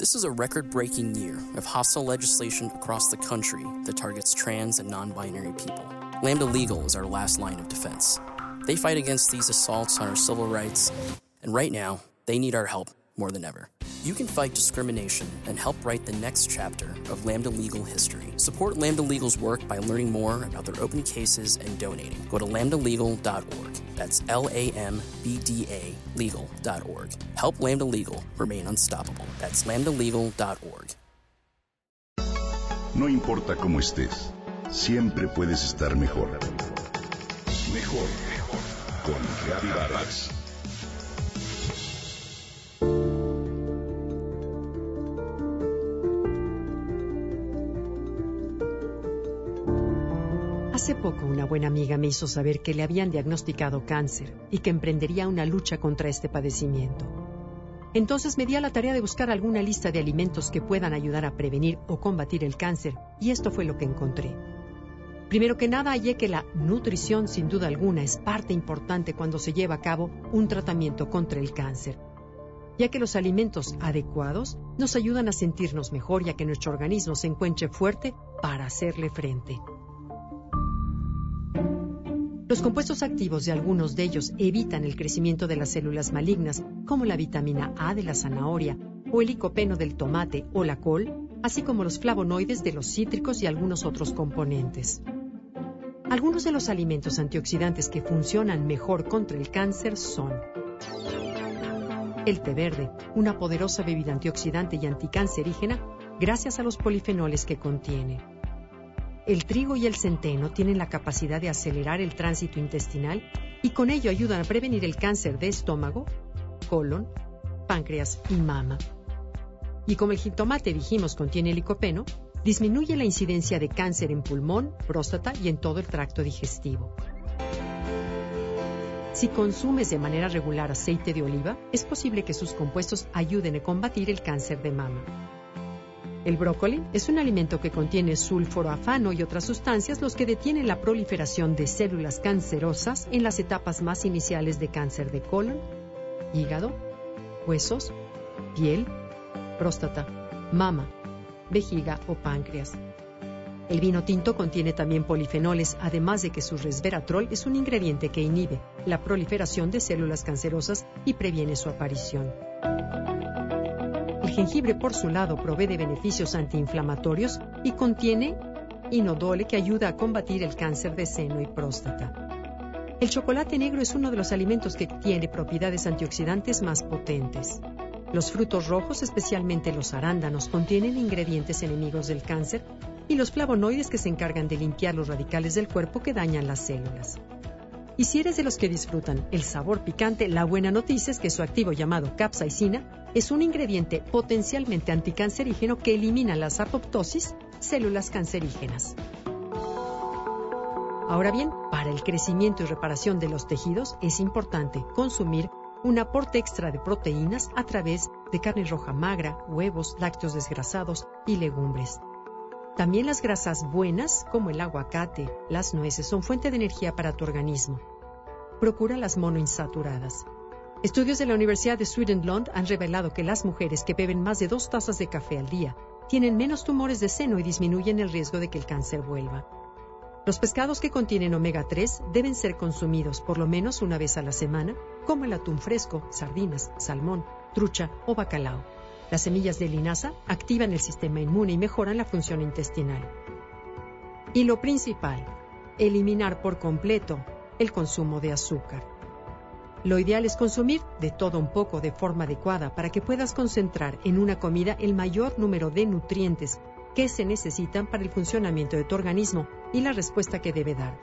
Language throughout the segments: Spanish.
This is a record breaking year of hostile legislation across the country that targets trans and non binary people. Lambda Legal is our last line of defense. They fight against these assaults on our civil rights, and right now, they need our help more than ever. You can fight discrimination and help write the next chapter of Lambda Legal history. Support Lambda Legal's work by learning more about their open cases and donating. Go to lambdalegal.org. That's L A M B D A legal.org. Help Lambda Legal remain unstoppable. That's lambdalegal.org. No importa cómo estés, siempre puedes estar mejor. Mejor, mejor. Con Gaby Vargas. Hace poco una buena amiga me hizo saber que le habían diagnosticado cáncer y que emprendería una lucha contra este padecimiento. Entonces me di a la tarea de buscar alguna lista de alimentos que puedan ayudar a prevenir o combatir el cáncer y esto fue lo que encontré. Primero que nada hallé que la nutrición sin duda alguna es parte importante cuando se lleva a cabo un tratamiento contra el cáncer, ya que los alimentos adecuados nos ayudan a sentirnos mejor y a que nuestro organismo se encuentre fuerte para hacerle frente. Los compuestos activos de algunos de ellos evitan el crecimiento de las células malignas, como la vitamina A de la zanahoria, o el licopeno del tomate o la col, así como los flavonoides de los cítricos y algunos otros componentes. Algunos de los alimentos antioxidantes que funcionan mejor contra el cáncer son el té verde, una poderosa bebida antioxidante y anticancerígena gracias a los polifenoles que contiene. El trigo y el centeno tienen la capacidad de acelerar el tránsito intestinal y con ello ayudan a prevenir el cáncer de estómago, colon, páncreas y mama. Y como el jitomate dijimos contiene licopeno, disminuye la incidencia de cáncer en pulmón, próstata y en todo el tracto digestivo. Si consumes de manera regular aceite de oliva, es posible que sus compuestos ayuden a combatir el cáncer de mama. El brócoli es un alimento que contiene sulforoafano y otras sustancias los que detienen la proliferación de células cancerosas en las etapas más iniciales de cáncer de colon, hígado, huesos, piel, próstata, mama, vejiga o páncreas. El vino tinto contiene también polifenoles, además de que su resveratrol es un ingrediente que inhibe la proliferación de células cancerosas y previene su aparición. El jengibre, por su lado, provee de beneficios antiinflamatorios y contiene inodole que ayuda a combatir el cáncer de seno y próstata. El chocolate negro es uno de los alimentos que tiene propiedades antioxidantes más potentes. Los frutos rojos, especialmente los arándanos, contienen ingredientes enemigos del cáncer y los flavonoides que se encargan de limpiar los radicales del cuerpo que dañan las células. Y si eres de los que disfrutan el sabor picante, la buena noticia es que su activo llamado capsaicina es un ingrediente potencialmente anticancerígeno que elimina las apoptosis, células cancerígenas. Ahora bien, para el crecimiento y reparación de los tejidos es importante consumir un aporte extra de proteínas a través de carne roja magra, huevos, lácteos desgrasados y legumbres. También las grasas buenas, como el aguacate, las nueces, son fuente de energía para tu organismo. Procura las monoinsaturadas. Estudios de la Universidad de Swedenlund han revelado que las mujeres que beben más de dos tazas de café al día tienen menos tumores de seno y disminuyen el riesgo de que el cáncer vuelva. Los pescados que contienen omega 3 deben ser consumidos por lo menos una vez a la semana, como el atún fresco, sardinas, salmón, trucha o bacalao. Las semillas de linaza activan el sistema inmune y mejoran la función intestinal. Y lo principal, eliminar por completo el consumo de azúcar. Lo ideal es consumir de todo un poco de forma adecuada para que puedas concentrar en una comida el mayor número de nutrientes que se necesitan para el funcionamiento de tu organismo y la respuesta que debe dar.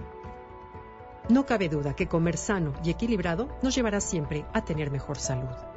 No cabe duda que comer sano y equilibrado nos llevará siempre a tener mejor salud.